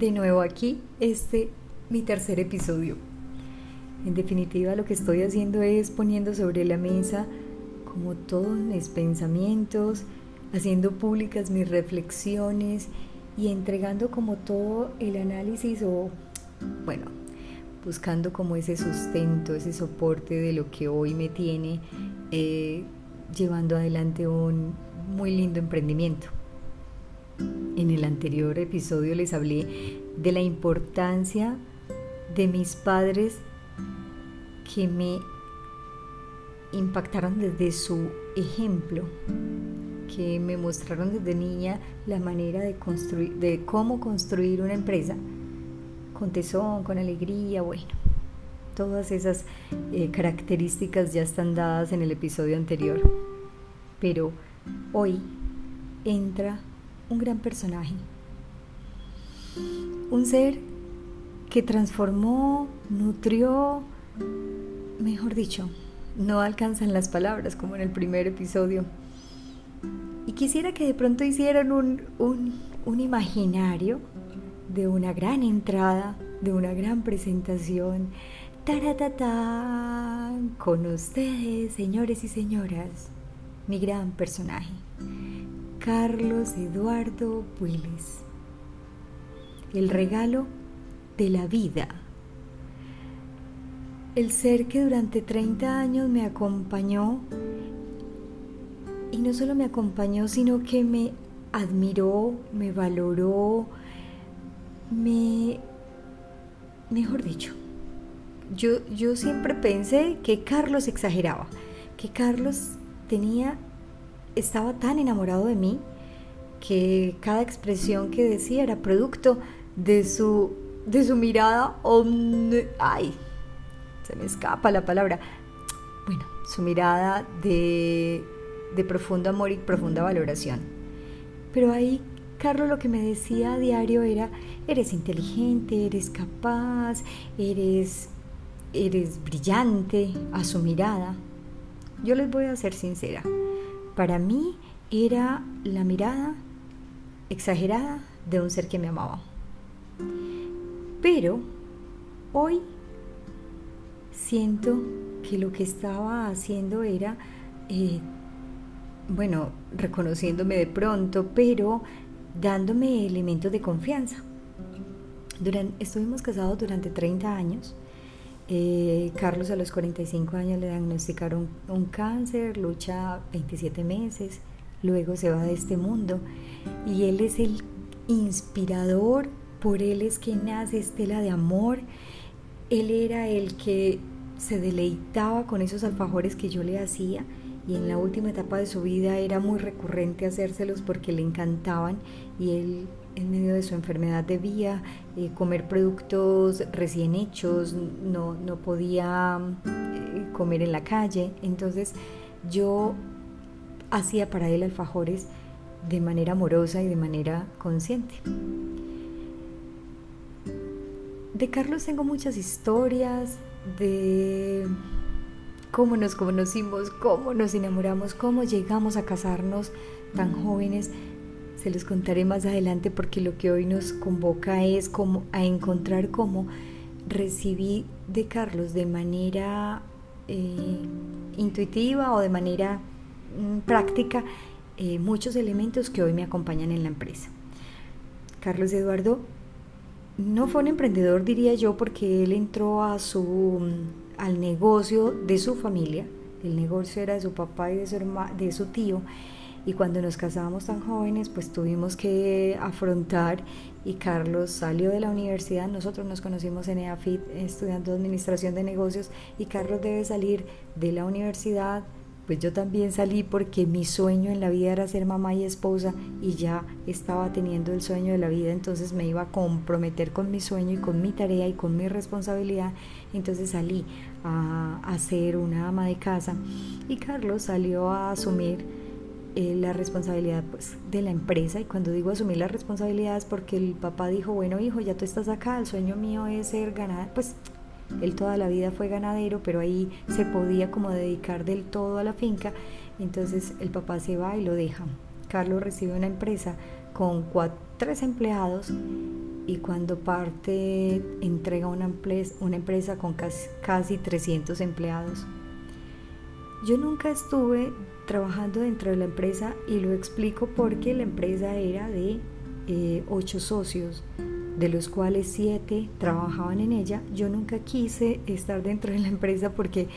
de nuevo aquí, este mi tercer episodio. En definitiva lo que estoy haciendo es poniendo sobre la mesa como todos mis pensamientos, haciendo públicas mis reflexiones y entregando como todo el análisis o, bueno, buscando como ese sustento, ese soporte de lo que hoy me tiene eh, llevando adelante un muy lindo emprendimiento. En el anterior episodio les hablé de la importancia de mis padres que me impactaron desde su ejemplo, que me mostraron desde niña la manera de construir, de cómo construir una empresa con tesón, con alegría, bueno, todas esas eh, características ya están dadas en el episodio anterior. Pero hoy entra un gran personaje, un ser que transformó, nutrió, mejor dicho, no alcanzan las palabras como en el primer episodio. Y quisiera que de pronto hicieran un, un, imaginario de una gran entrada, de una gran presentación. Taratatá, con ustedes, señores y señoras, mi gran personaje, Carlos Eduardo Puiles. El regalo de la vida el ser que durante 30 años me acompañó y no solo me acompañó, sino que me admiró, me valoró, me... mejor dicho, yo, yo siempre pensé que Carlos exageraba, que Carlos tenía, estaba tan enamorado de mí que cada expresión que decía era producto de su, de su mirada ay, se me escapa la palabra, bueno, su mirada de, de profundo amor y profunda valoración. Pero ahí Carlos lo que me decía a diario era, eres inteligente, eres capaz, eres, eres brillante a su mirada. Yo les voy a ser sincera, para mí era la mirada exagerada de un ser que me amaba. Pero hoy siento que lo que estaba haciendo era, eh, bueno, reconociéndome de pronto, pero dándome elementos de confianza. Durante, estuvimos casados durante 30 años. Eh, Carlos a los 45 años le diagnosticaron un cáncer, lucha 27 meses, luego se va de este mundo. Y él es el inspirador, por él es que nace Estela de Amor, él era el que se deleitaba con esos alfajores que yo le hacía y en la última etapa de su vida era muy recurrente hacérselos porque le encantaban y él en medio de su enfermedad debía eh, comer productos recién hechos, no, no podía eh, comer en la calle, entonces yo hacía para él alfajores de manera amorosa y de manera consciente. De Carlos tengo muchas historias, de cómo nos conocimos, cómo nos enamoramos, cómo llegamos a casarnos tan jóvenes. Se los contaré más adelante porque lo que hoy nos convoca es como a encontrar cómo recibí de Carlos de manera eh, intuitiva o de manera mm, práctica eh, muchos elementos que hoy me acompañan en la empresa. Carlos Eduardo no fue un emprendedor, diría yo, porque él entró a su, al negocio de su familia. El negocio era de su papá y de su, de su tío. Y cuando nos casábamos tan jóvenes, pues tuvimos que afrontar y Carlos salió de la universidad, nosotros nos conocimos en EAFIT estudiando administración de negocios y Carlos debe salir de la universidad. Pues yo también salí porque mi sueño en la vida era ser mamá y esposa y ya estaba teniendo el sueño de la vida, entonces me iba a comprometer con mi sueño y con mi tarea y con mi responsabilidad, entonces salí a, ser una ama de casa. Y Carlos salió a asumir eh, la responsabilidad pues, de la empresa y cuando digo asumir la responsabilidad es porque el papá dijo, bueno hijo, ya tú estás acá, el sueño mío es ser ganada, pues él toda la vida fue ganadero, pero ahí se podía como dedicar del todo a la finca. Entonces el papá se va y lo deja. Carlos recibe una empresa con cuatro, tres empleados y cuando parte entrega una empresa, una empresa con casi, casi 300 empleados. Yo nunca estuve trabajando dentro de la empresa y lo explico porque la empresa era de eh, ocho socios, de los cuales siete trabajaban en ella. Yo nunca quise estar dentro de la empresa porque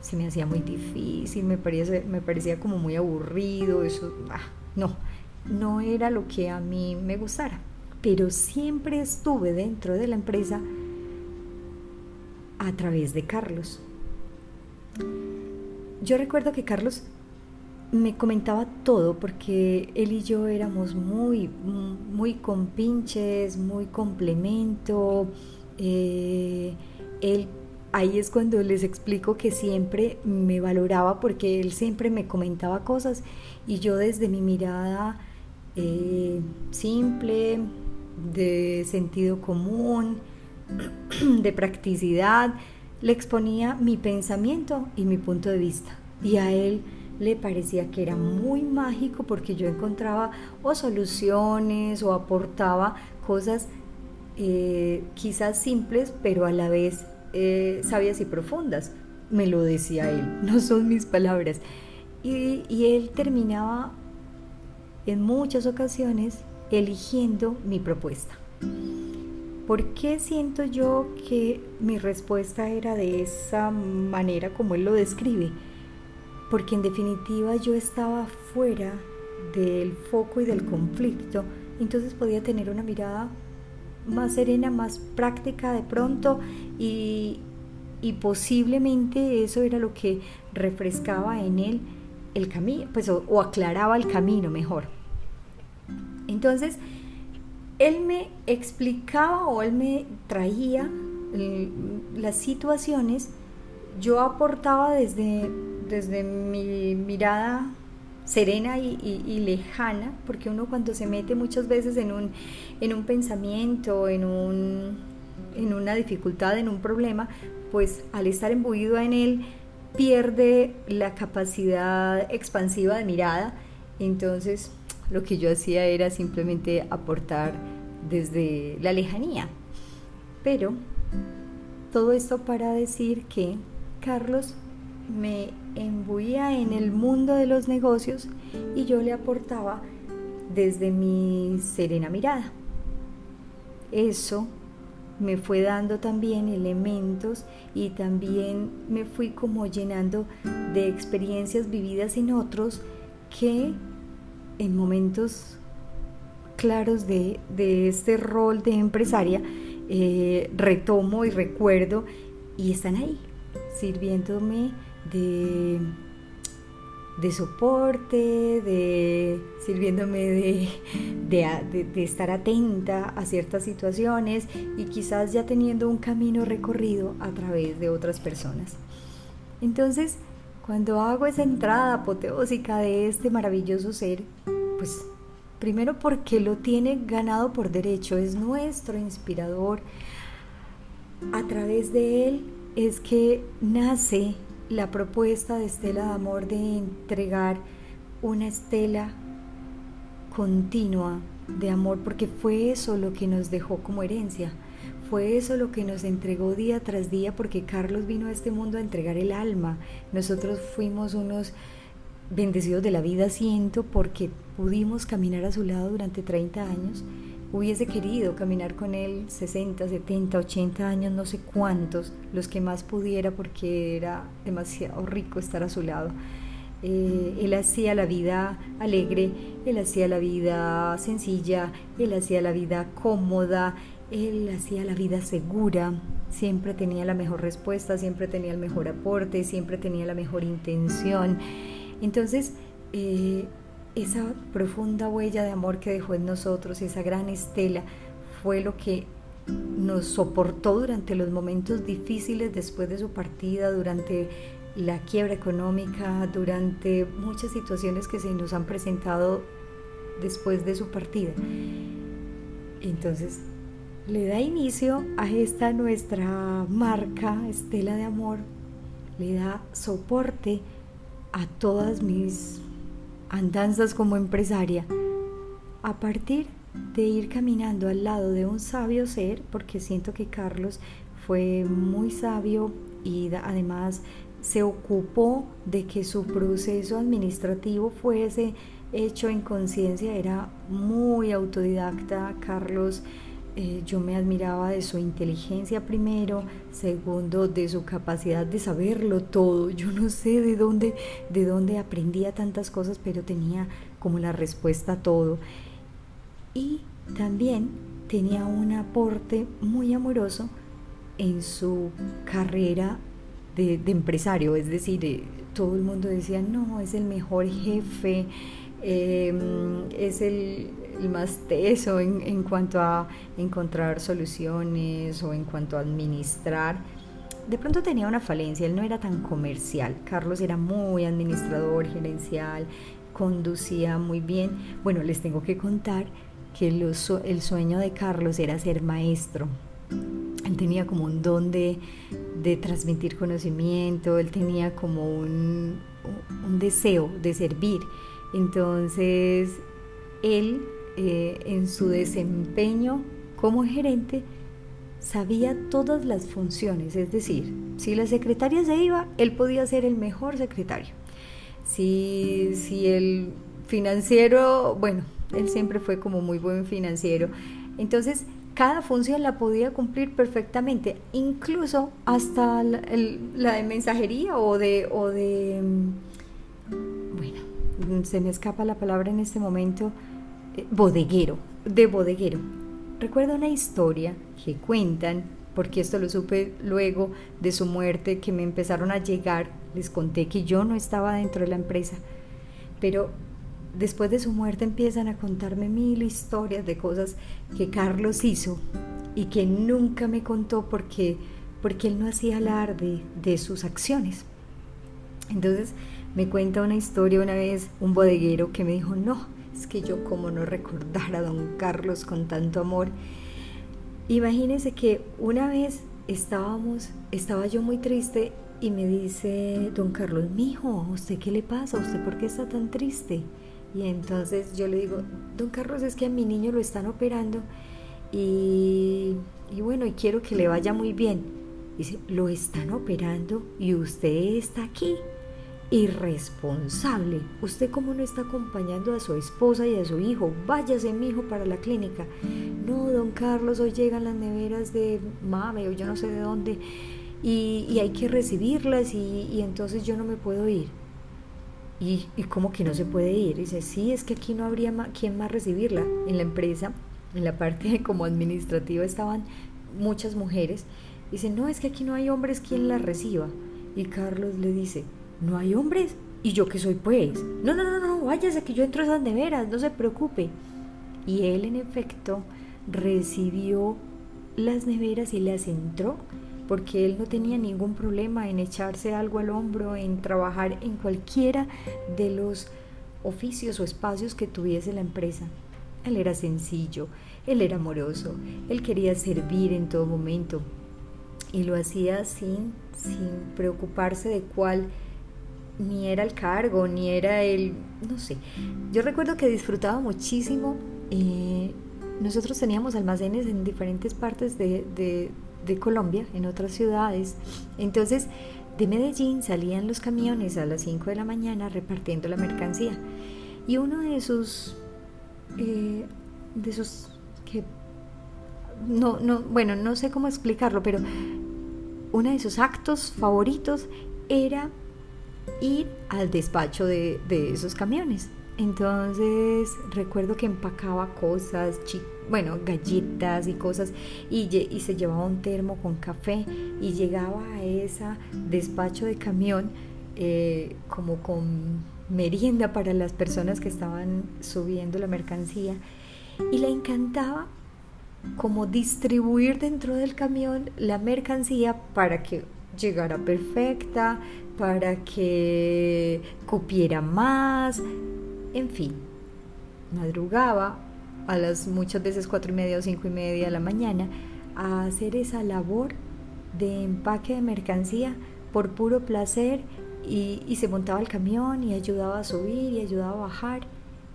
se me hacía muy difícil, me parecía, como muy aburrido, eso, ah, no, no era lo que a mí me gustara pero siempre estuve dentro de la empresa a través de Carlos. Yo recuerdo que Carlos me comentaba todo porque él y yo éramos muy, muy compinches, muy complemento. Eh, él, ahí es cuando les explico que siempre me valoraba porque él siempre me comentaba cosas y yo desde mi mirada eh, simple, de sentido común, de practicidad, le exponía mi pensamiento y mi punto de vista. Y a él le parecía que era muy mágico porque yo encontraba o soluciones o aportaba cosas eh, quizás simples, pero a la vez eh, sabias y profundas. Me lo decía él, no son mis palabras. Y, y él terminaba en muchas ocasiones eligiendo mi propuesta. ¿Por qué siento yo que mi respuesta era de esa manera como él lo describe? Porque en definitiva yo estaba fuera del foco y del conflicto, entonces podía tener una mirada más serena, más práctica de pronto y, posiblemente eso era lo que refrescaba en él el camino, pues o aclaraba el camino mejor. Entonces, él me explicaba o él me traía las situaciones, yo aportaba desde, desde mi mirada serena y, lejana, porque uno cuando se mete muchas veces en un, en un pensamiento, en, un, en una dificultad, en un problema, pues al estar embuido en él pierde la capacidad expansiva de mirada, entonces lo que yo hacía era simplemente aportar desde la lejanía. Pero todo esto para decir que Carlos me embuía en el mundo de los negocios y yo le aportaba desde mi serena mirada. Eso me fue dando también elementos y también me fui como llenando de experiencias vividas en otros que en momentos claros de, este rol de empresaria, eh, retomo y recuerdo y están ahí, sirviéndome de, de soporte, de, sirviéndome de, de, estar atenta a ciertas situaciones y quizás ya teniendo un camino recorrido a través de otras personas. Entonces, cuando hago esa entrada apoteósica de este maravilloso ser, pues primero porque lo tiene ganado por derecho, es nuestro inspirador. A través de él es que nace la propuesta de Estela de Amor de entregar una estela continua de amor, porque fue eso lo que nos dejó como herencia. Fue eso lo que nos entregó día tras día porque Carlos vino a este mundo a entregar el alma. Nosotros fuimos unos bendecidos de la vida, siento, porque pudimos caminar a su lado durante 30 años. Hubiese querido caminar con él 60, 70, 80 años, no sé cuántos, los que más pudiera porque era demasiado rico estar a su lado. Eh, él hacía la vida alegre, él hacía la vida sencilla, él hacía la vida cómoda, él hacía la vida segura, siempre tenía la mejor respuesta, siempre tenía el mejor aporte, siempre tenía la mejor intención. Entonces, eh, esa profunda huella de amor que dejó en nosotros, esa gran estela, fue lo que nos soportó durante los momentos difíciles después de su partida, durante la quiebra económica, durante muchas situaciones que se nos han presentado después de su partida. Entonces, le da inicio a esta nuestra marca, Estela de Amor, le da soporte a todas mis andanzas como empresaria a partir de ir caminando al lado de un sabio ser, porque siento que Carlos fue muy sabio y además se ocupó de que su proceso administrativo fuese hecho en conciencia, era muy autodidacta, Carlos. Eh, yo me admiraba de su inteligencia primero, segundo de su capacidad de saberlo todo. Yo no sé de dónde, de dónde aprendía tantas cosas, pero tenía como la respuesta a todo. Y también tenía un aporte muy amoroso en su carrera de, empresario, es decir, eh, todo el mundo decía, no, es el mejor jefe, em, es el, más teso en, en, cuanto a encontrar soluciones o en cuanto a administrar. De pronto tenía una falencia, él no era tan comercial, Carlos era muy administrador, gerencial, conducía muy bien. Bueno, les tengo que contar que el sueño de Carlos era ser maestro. Tenía como un don de, transmitir conocimiento, él tenía como un, deseo de servir. Entonces, él eh, en su desempeño como gerente sabía todas las funciones, es decir, si la secretaria se iba, él podía ser el mejor secretario. Si, si el financiero, bueno, él siempre fue como muy buen financiero. Entonces, cada función la podía cumplir perfectamente, incluso hasta la, de mensajería o de, o de, mm, bueno, se me escapa la palabra en este momento, eh, bodeguero, de bodeguero. Recuerdo una historia que cuentan, porque esto lo supe luego de su muerte, que me empezaron a llegar, les conté que yo no estaba dentro de la empresa, pero después de su muerte empiezan a contarme mil historias de cosas que Carlos hizo y que nunca me contó porque, porque él no hacía alarde de sus acciones. Entonces me cuenta una historia una vez un bodeguero que me dijo, no, es que yo como no recordar a don Carlos con tanto amor. Imagínese que una vez estábamos, estaba yo muy triste y me dice don Carlos, mijo, ¿a usted qué le pasa? ¿A usted por qué está tan triste? Y entonces yo le digo, don Carlos, es que a mi niño lo están operando y, bueno, y quiero que le vaya muy bien. Dice, lo están operando y usted está aquí. Irresponsable. ¿Usted cómo no está acompañando a su esposa y a su hijo? Váyase, mi hijo, para la clínica. No, don Carlos, hoy llegan las neveras de Mame o yo no sé de dónde y, hay que recibirlas y, y entonces yo no me puedo ir. Y, y como que no se puede ir. dice, sí, es que aquí no habría quien más recibirla. En la empresa, en la parte como administrativa estaban muchas mujeres. Dice, no, es que aquí no hay hombres quien la reciba. Y Carlos le dice, ¿no hay hombres? ¿Y yo qué soy pues? No, no, no, no, váyase que yo entro a esas neveras, no se preocupe. Y él en efecto recibió las neveras y las entró porque él no tenía ningún problema en echarse algo al hombro, en trabajar en cualquiera de los oficios o espacios que tuviese la empresa. Él era sencillo, él era amoroso, él quería servir en todo momento y lo hacía sin, sin preocuparse de cuál ni era el cargo, ni era el, no sé. Yo recuerdo que disfrutaba muchísimo. Eh, nosotros teníamos almacenes en diferentes partes de, de Colombia, en otras ciudades. Entonces, de Medellín salían los camiones a las 5 de la mañana repartiendo la mercancía. Y uno de sus, eh, de sus, que, no, no, bueno, no sé cómo explicarlo, pero uno de sus actos favoritos era ir al despacho de, de esos camiones. Entonces recuerdo que empacaba cosas, bueno, galletas y cosas, y, se llevaba un termo con café y llegaba a ese despacho de camión eh, como con merienda para las personas que estaban subiendo la mercancía y le encantaba como distribuir dentro del camión la mercancía para que llegara perfecta, para que cupiera más, en fin, madrugaba a las muchas veces cuatro y media o cinco y media de la mañana a hacer esa labor de empaque de mercancía por puro placer y, se montaba el camión y ayudaba a subir y ayudaba a bajar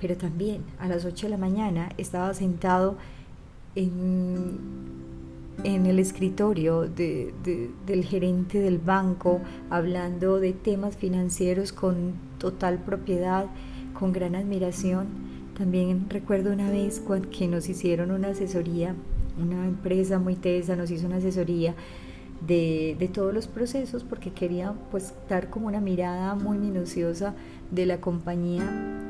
pero también a las 8 de la mañana estaba sentado en, en el escritorio de, del gerente del banco hablando de temas financieros con total propiedad, con gran admiración. También recuerdo una vez que nos hicieron una asesoría, una empresa muy tesa nos hizo una asesoría de, de, todos los procesos porque quería pues dar como una mirada muy minuciosa de la compañía,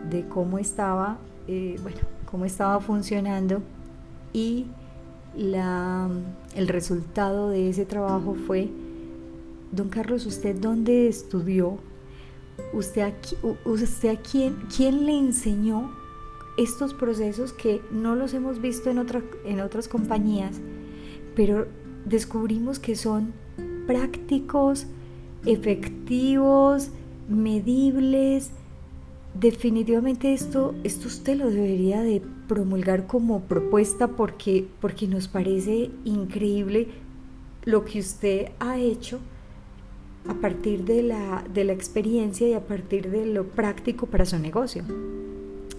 de cómo estaba, eh, bueno, cómo estaba funcionando y la, el resultado de ese trabajo fue, don Carlos, ¿usted dónde estudió? ¿Usted, aquí, usted a quién, quién le enseñó estos procesos que no los hemos visto en, otra, en otras compañías, pero descubrimos que son prácticos, efectivos, medibles. Definitivamente esto, esto usted lo debería de promulgar como propuesta porque, porque nos parece increíble lo que usted ha hecho a partir de la, de la experiencia y a partir de lo práctico para su negocio.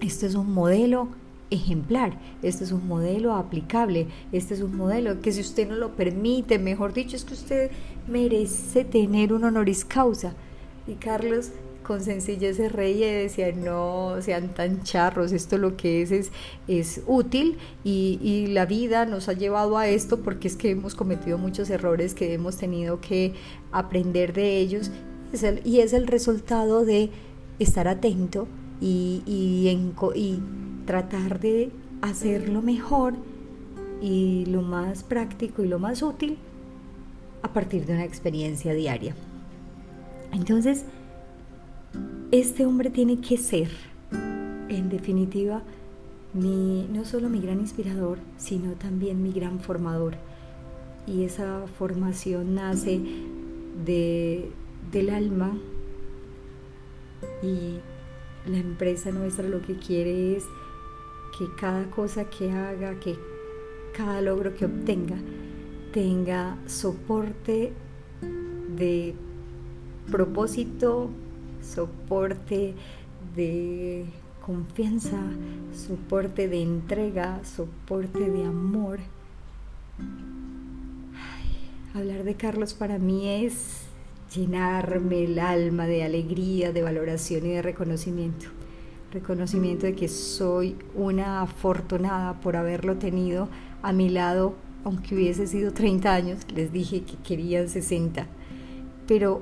Este es un modelo ejemplar, este es un modelo aplicable, este es un modelo que si usted no lo permite, mejor dicho, es que usted merece tener un honoris causa. Y Carlos con sencillez se reía y decía, no sean tan charros, esto lo que es es, es útil y, y, la vida nos ha llevado a esto porque es que hemos cometido muchos errores que hemos tenido que aprender de ellos es el, y es el resultado de estar atento y, y, y tratar de hacerlo mejor y lo más práctico y lo más útil a partir de una experiencia diaria. Entonces, este hombre tiene que ser, en definitiva, mi, no solo mi gran inspirador, sino también mi gran formador. Y esa formación nace de, del alma y la empresa nuestra lo que quiere es que cada cosa que haga, que cada logro que obtenga, tenga soporte de propósito, soporte de confianza, soporte de entrega, soporte de amor. hablar de Carlos para mí es llenarme el alma de alegría, de valoración y de reconocimiento. Reconocimiento de que soy una afortunada por haberlo tenido a mi lado, aunque hubiese sido 30 años, les dije que querían 60, pero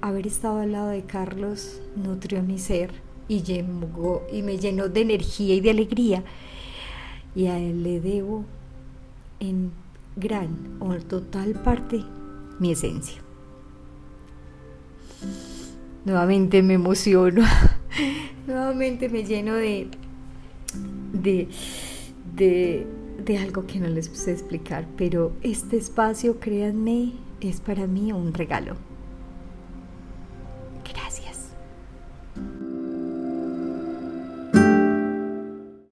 haber estado al lado de Carlos nutrió mi ser y, y me llenó de energía y de alegría. Y a él le debo en gran o total parte mi esencia. Nuevamente me emociono, nuevamente me lleno de, de, de, de algo que no les sé explicar, pero este espacio, créanme, es para mí un regalo